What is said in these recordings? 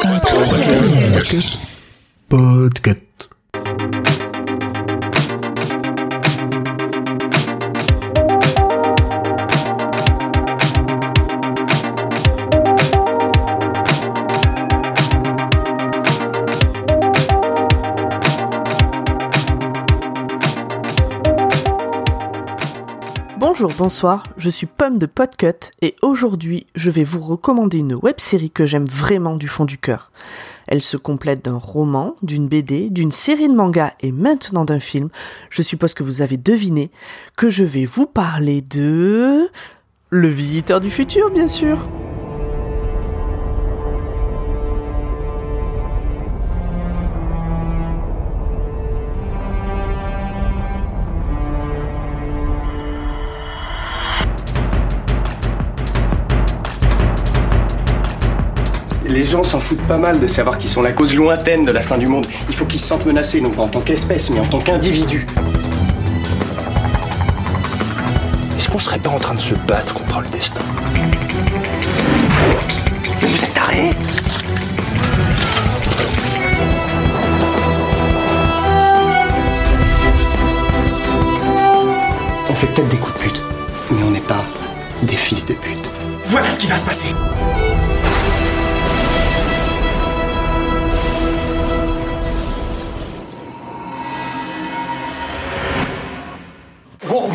Podcast. Podcast. Bonjour, bonsoir, je suis Pomme de Podcut et aujourd'hui je vais vous recommander une web série que j'aime vraiment du fond du cœur. Elle se complète d'un roman, d'une BD, d'une série de mangas et maintenant d'un film. Je suppose que vous avez deviné que je vais vous parler de... Le visiteur du futur, bien sûr. Gens s'en foutent pas mal de savoir qu'ils sont la cause lointaine de la fin du monde. Il faut qu'ils se sentent menacés, non pas en tant qu'espèce, mais en tant qu'individu. Est-ce qu'on serait pas en train de se battre contre le destin? Vous êtes tarés? On fait peut-être des coups de pute, mais on n'est pas des fils de pute. Voilà ce qui va se passer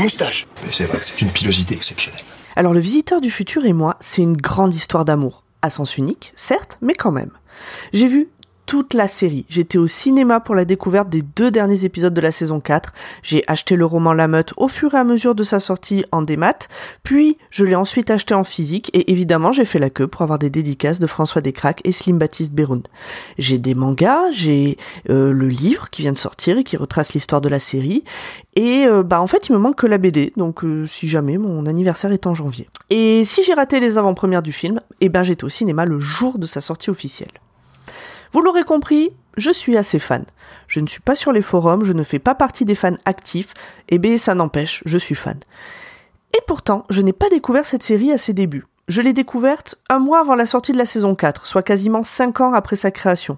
moustache Mais c'est vrai, c'est une pilosité exceptionnelle. Alors le visiteur du futur et moi, c'est une grande histoire d'amour. À sens unique, certes, mais quand même. J'ai vu toute la série. J'étais au cinéma pour la découverte des deux derniers épisodes de la saison 4. J'ai acheté le roman La Meute au fur et à mesure de sa sortie en démat, puis je l'ai ensuite acheté en physique et évidemment j'ai fait la queue pour avoir des dédicaces de François Descraques et Slim Baptiste Beroun. J'ai des mangas, j'ai euh, le livre qui vient de sortir et qui retrace l'histoire de la série et euh, bah en fait il me manque que la BD donc euh, si jamais mon anniversaire est en janvier. Et si j'ai raté les avant-premières du film, eh ben j'étais au cinéma le jour de sa sortie officielle. Vous l'aurez compris, je suis assez fan. Je ne suis pas sur les forums, je ne fais pas partie des fans actifs, et bien ça n'empêche, je suis fan. Et pourtant, je n'ai pas découvert cette série à ses débuts. Je l'ai découverte un mois avant la sortie de la saison 4, soit quasiment 5 ans après sa création.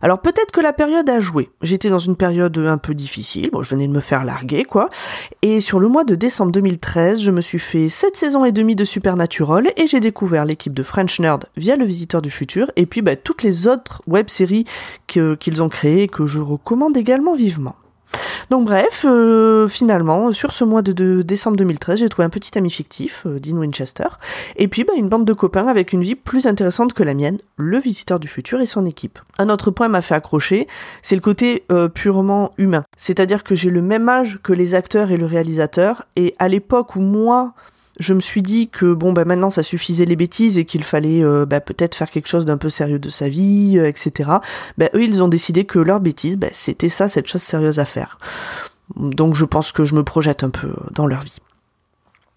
Alors peut-être que la période a joué. J'étais dans une période un peu difficile, bon, je venais de me faire larguer, quoi. Et sur le mois de décembre 2013, je me suis fait 7 saisons et demie de Supernatural et j'ai découvert l'équipe de French Nerd via Le Visiteur du Futur et puis bah, toutes les autres web-séries qu'ils ont créées et que je recommande également vivement. Donc bref, euh, finalement, sur ce mois de, décembre 2013, j'ai trouvé un petit ami fictif, euh, Dean Winchester, et puis bah, une bande de copains avec une vie plus intéressante que la mienne, le visiteur du futur et son équipe. Un autre point m'a fait accrocher, c'est le côté euh, purement humain. C'est-à-dire que j'ai le même âge que les acteurs et le réalisateur, et à l'époque où moi, je me suis dit que bon bah maintenant ça suffisait les bêtises et qu'il fallait euh, bah, peut-être faire quelque chose d'un peu sérieux de sa vie, euh, etc. Bah, eux ils ont décidé que leur bêtise, bah, c'était ça, cette chose sérieuse à faire. Donc je pense que je me projette un peu dans leur vie.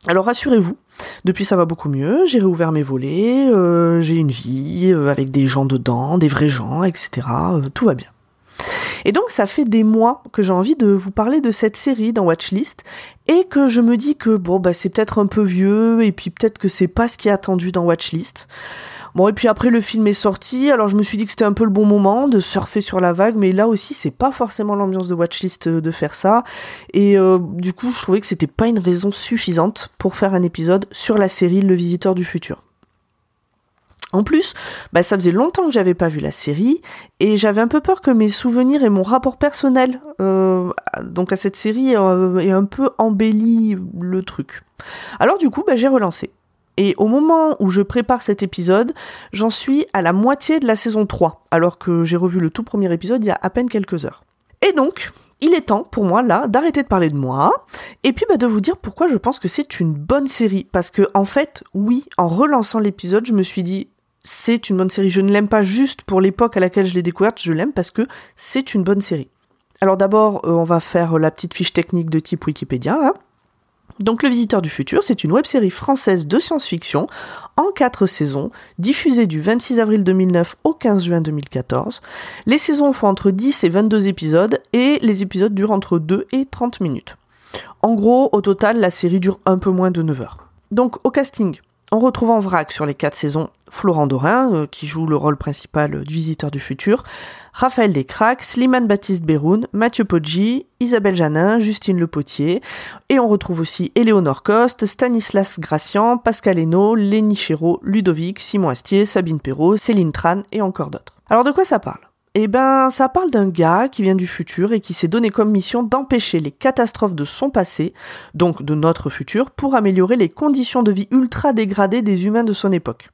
Alors rassurez-vous, depuis ça va beaucoup mieux, j'ai réouvert mes volets, euh, j'ai une vie avec des gens dedans, des vrais gens, etc. tout va bien. Et donc ça fait des mois que j'ai envie de vous parler de cette série dans Watchlist et que je me dis que bon bah c'est peut-être un peu vieux et puis peut-être que c'est pas ce qui est attendu dans Watchlist. Bon et puis après le film est sorti, alors je me suis dit que c'était un peu le bon moment de surfer sur la vague, mais là aussi c'est pas forcément l'ambiance de Watchlist euh, de faire ça et euh, du coup je trouvais que c'était pas une raison suffisante pour faire un épisode sur la série Le Visiteur du Futur. En plus, bah, ça faisait longtemps que j'avais pas vu la série et j'avais un peu peur que mes souvenirs et mon rapport personnel euh, donc à cette série euh, aient un peu embelli le truc. Alors du coup, bah, j'ai relancé. Et au moment où je prépare cet épisode, j'en suis à la moitié de la saison 3, alors que j'ai revu le tout premier épisode il y a à peine quelques heures. Et donc, il est temps pour moi là d'arrêter de parler de moi et puis bah, de vous dire pourquoi je pense que c'est une bonne série. Parce que en fait, oui, en relançant l'épisode, je me suis dit c'est une bonne série. Je ne l'aime pas juste pour l'époque à laquelle je l'ai découverte, je l'aime parce que c'est une bonne série. Alors d'abord, euh, on va faire la petite fiche technique de type Wikipédia. Donc Le Visiteur du Futur, c'est une web-série française de science-fiction en quatre saisons, diffusée du 26 avril 2009 au 15 juin 2014. Les saisons font entre 10 et 22 épisodes et les épisodes durent entre 2 et 30 minutes. En gros, au total, la série dure un peu moins de 9 heures. Donc au casting, On retrouve en vrac sur les quatre saisons Florent Dorin, euh, qui joue le rôle principal du visiteur du futur, Raphaël Descraques, Slimane Baptiste Beroun, Mathieu Poggi, Isabelle Janin, Justine Lepotier, et on retrouve aussi Éléonore Coste, Stanislas Gracian, Pascal Hainaut, Lénie Chéreau, Ludovic, Simon Astier, Sabine Perrault, Céline Tran et encore d'autres. Alors de quoi ça parle? Eh ben, ça parle d'un gars qui vient du futur et qui s'est donné comme mission d'empêcher les catastrophes de son passé, donc de notre futur, pour améliorer les conditions de vie ultra dégradées des humains de son époque.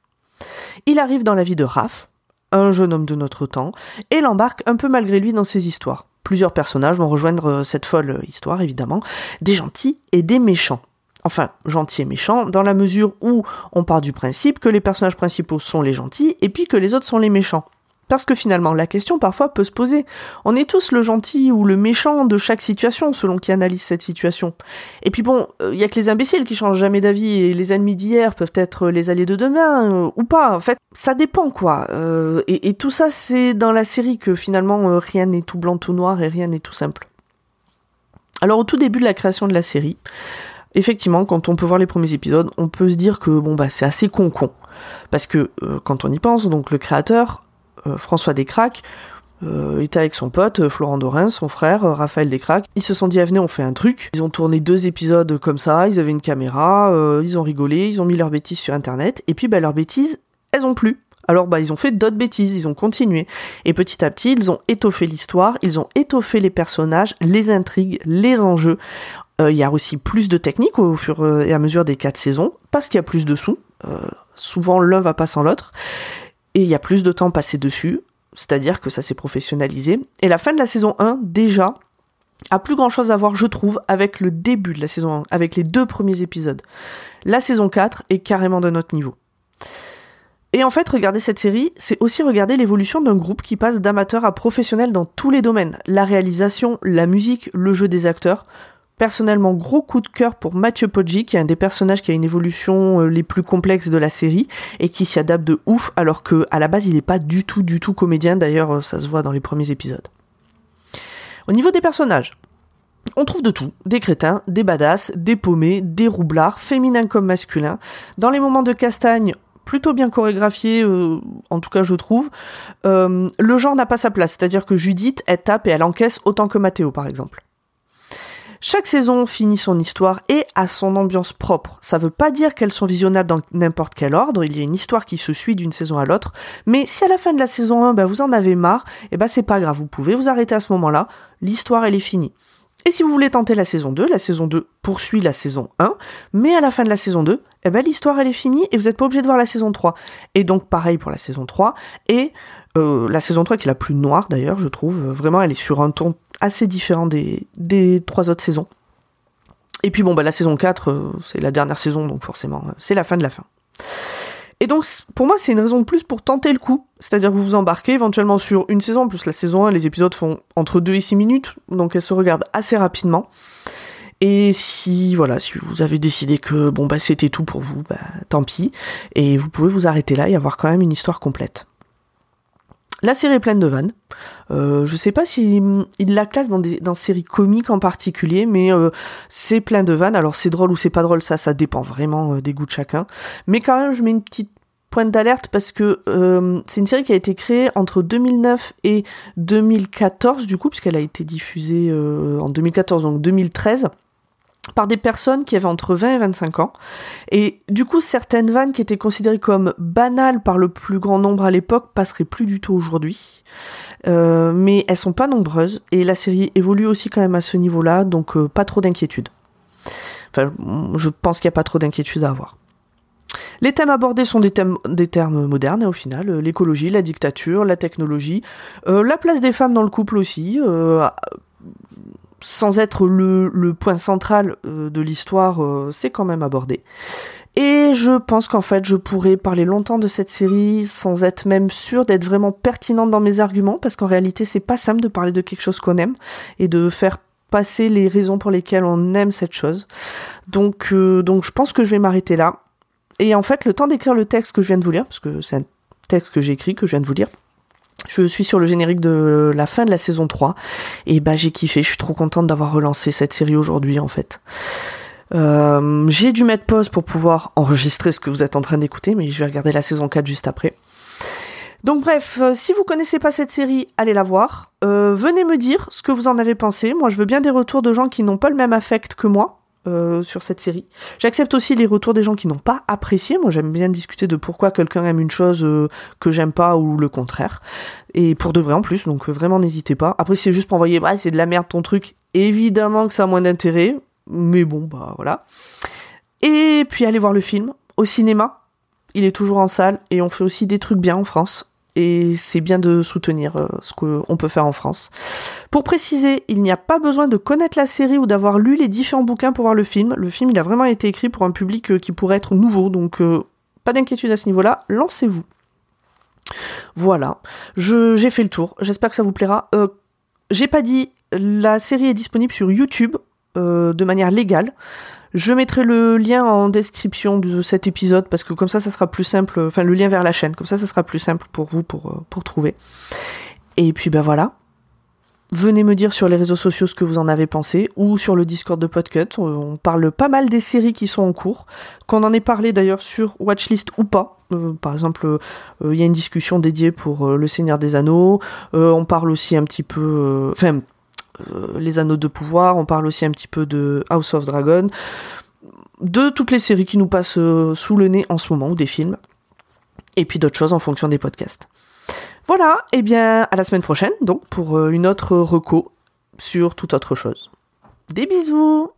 Il arrive dans la vie de Raph, un jeune homme de notre temps, et l'embarque un peu malgré lui dans ses histoires. Plusieurs personnages vont rejoindre euh, cette folle histoire, évidemment, des gentils et des méchants. Enfin, gentils et méchants, dans la mesure où on part du principe que les personnages principaux sont les gentils et puis que les autres sont les méchants. Parce que finalement, la question parfois peut se poser. On est tous le gentil ou le méchant de chaque situation, selon qui analyse cette situation. Et puis bon, il euh, y a que les imbéciles qui changent jamais d'avis, et les ennemis d'hier peuvent être les alliés de demain, euh, ou pas. En fait, ça dépend, quoi. Euh, et, tout ça, c'est dans la série que finalement, rien n'est tout blanc, tout noir, et rien n'est tout simple. Alors au tout début de la création de la série, effectivement, quand on peut voir les premiers épisodes, on peut se dire que bon bah c'est assez con con. Parce que quand on y pense, donc le créateur François Descraques euh, était avec son pote euh, Florent Dorin, son frère Raphaël Descraques. Ils se sont dit ah, venez on fait un truc. Ils ont tourné deux épisodes comme ça, ils avaient une caméra, ils ont rigolé, ils ont mis leurs bêtises sur internet et puis bah leurs bêtises, elles ont plu. Alors bah ils ont fait d'autres bêtises, ils ont continué. Et petit à petit, ils ont étoffé l'histoire, ils ont étoffé les personnages, les intrigues, les enjeux. Il y a aussi plus de techniques au fur et à mesure des quatre saisons, parce qu'il y a plus de sous. souvent l'un va pas sans l'autre et il y a plus de temps passé dessus, c'est-à-dire que ça s'est professionnalisé. Et la fin de la saison 1, déjà, a plus grand chose à voir, je trouve, avec le début de la saison 1, avec les deux premiers épisodes. La saison 4 est carrément de notre niveau. Et en fait, regarder cette série, c'est aussi regarder l'évolution d'un groupe qui passe d'amateur à professionnel dans tous les domaines. La réalisation, la musique, le jeu des acteurs. Personnellement, gros coup de cœur pour Mathieu Poggi, qui est un des personnages qui a une évolution euh, les plus complexes de la série et qui s'y adapte de ouf, alors que à la base il n'est pas du tout, du tout comédien. D'ailleurs, euh, ça se voit dans les premiers épisodes. Au niveau des personnages, on trouve de tout, des crétins, des badass, des paumés, des roublards, féminins comme masculins. Dans les moments de castagne, plutôt bien chorégraphiés, euh, en tout cas je trouve. le genre n'a pas sa place, c'est-à-dire que Judith, elle tape et elle encaisse autant que Mathéo par exemple. Chaque saison finit son histoire et a son ambiance propre. Ça veut pas dire qu'elles sont visionnables dans n'importe quel ordre, il y a une histoire qui se suit d'une saison à l'autre, mais si à la fin de la saison 1, bah, vous en avez marre, et eh bah c'est pas grave, vous pouvez vous arrêter à ce moment-là, l'histoire elle est finie. Et si vous voulez tenter la saison 2, la saison 2 poursuit la saison 1, mais à la fin de la saison 2, eh ben l'histoire elle est finie et vous n'êtes pas obligé de voir la saison 3. Et donc pareil pour la saison 3, et euh, la saison 3 qui est la plus noire d'ailleurs, je trouve. Vraiment, elle est sur un ton assez différent des, trois autres saisons. Et puis bon, bah, la saison 4, euh, c'est la dernière saison, donc forcément, euh, c'est la fin de la fin. Et donc, pour moi, c'est une raison de plus pour tenter le coup. C'est-à-dire que vous vous embarquez éventuellement sur une saison. En plus, la saison 1, les épisodes font entre 2 et 6 minutes, donc elle se regarde assez rapidement. Et si, voilà, si vous avez décidé que, bon, bah, c'était tout pour vous, bah, tant pis. Et vous pouvez vous arrêter là et avoir quand même une histoire complète. La série est pleine de vannes. Euh, je sais pas si il la classe dans des dans séries comiques en particulier, mais euh, c'est plein de vannes. Alors c'est drôle ou c'est pas drôle, ça ça dépend vraiment euh, des goûts de chacun. Mais quand même, je mets une petite pointe d'alerte parce que euh, c'est une série qui a été créée entre 2009 et 2014 du coup puisqu'elle a été diffusée en 2014 donc 2013 par des personnes qui avaient entre 20 et 25 ans. Et du coup, certaines vannes qui étaient considérées comme banales par le plus grand nombre à l'époque passeraient plus du tout aujourd'hui. Euh, mais elles sont pas nombreuses et la série évolue aussi quand même à ce niveau-là, donc euh, pas trop d'inquiétude. Enfin, je pense qu'il n'y a pas trop d'inquiétude à avoir. Les thèmes abordés sont des, thèmes, des termes modernes, au final, euh, l'écologie, la dictature, la technologie, la place des femmes dans le couple aussi, sans être le, point central euh, de l'histoire, euh, c'est quand même abordé. Et je pense qu'en fait, je pourrais parler longtemps de cette série sans être même sûre d'être vraiment pertinente dans mes arguments, parce qu'en réalité, c'est pas simple de parler de quelque chose qu'on aime et de faire passer les raisons pour lesquelles on aime cette chose. Donc, euh, donc je pense que je vais m'arrêter là. Et en fait, le temps d'écrire le texte que je viens de vous lire, parce que c'est un texte que j'ai écrit, que je viens de vous lire, je suis sur le générique de la fin de la saison 3 et bah j'ai kiffé, je suis trop contente d'avoir relancé cette série aujourd'hui en fait. Euh, j'ai dû mettre pause pour pouvoir enregistrer ce que vous êtes en train d'écouter, mais je vais regarder la saison 4 juste après. Donc bref, euh, si vous connaissez pas cette série, allez la voir. Euh, venez me dire ce que vous en avez pensé. Moi, je veux bien des retours de gens qui n'ont pas le même affect que moi. Euh, sur cette série. J'accepte aussi les retours des gens qui n'ont pas apprécié. Moi, j'aime bien discuter de pourquoi quelqu'un aime une chose euh, que j'aime pas ou le contraire. Et pour de vrai en plus, donc euh, vraiment n'hésitez pas. Après, c'est juste pour envoyer, bah, c'est de la merde ton truc, évidemment que ça a moins d'intérêt. Mais bon, bah voilà. Et puis allez voir le film au cinéma. Il est toujours en salle et on fait aussi des trucs bien en France et c'est bien de soutenir euh, ce qu'on peut faire en France. Pour préciser, il n'y a pas besoin de connaître la série ou d'avoir lu les différents bouquins pour voir le film. Le film, il a vraiment été écrit pour un public euh, qui pourrait être nouveau, donc euh, pas d'inquiétude à ce niveau-là, lancez-vous. Voilà, j'ai fait le tour, j'espère que ça vous plaira. j'ai pas dit, la série est disponible sur YouTube de manière légale. Je mettrai le lien en description de cet épisode parce que comme ça, ça sera plus simple. Enfin, le lien vers la chaîne, comme ça, ça sera plus simple pour vous pour, euh, pour trouver. Et puis ben voilà. Venez me dire sur les réseaux sociaux ce que vous en avez pensé ou sur le Discord de Podcut. On parle pas mal des séries qui sont en cours. Qu'on en ait parlé d'ailleurs sur Watchlist ou pas. Euh, par exemple, euh, il y a une discussion dédiée pour Le Seigneur des Anneaux. on parle aussi un petit peu. Enfin, euh, les Anneaux de pouvoir, on parle aussi un petit peu de House of Dragon, de toutes les séries qui nous passent euh, sous le nez en ce moment, ou des films, et puis d'autres choses en fonction des podcasts. Voilà, et bien à la semaine prochaine, donc pour euh, une autre reco sur toute autre chose. Des bisous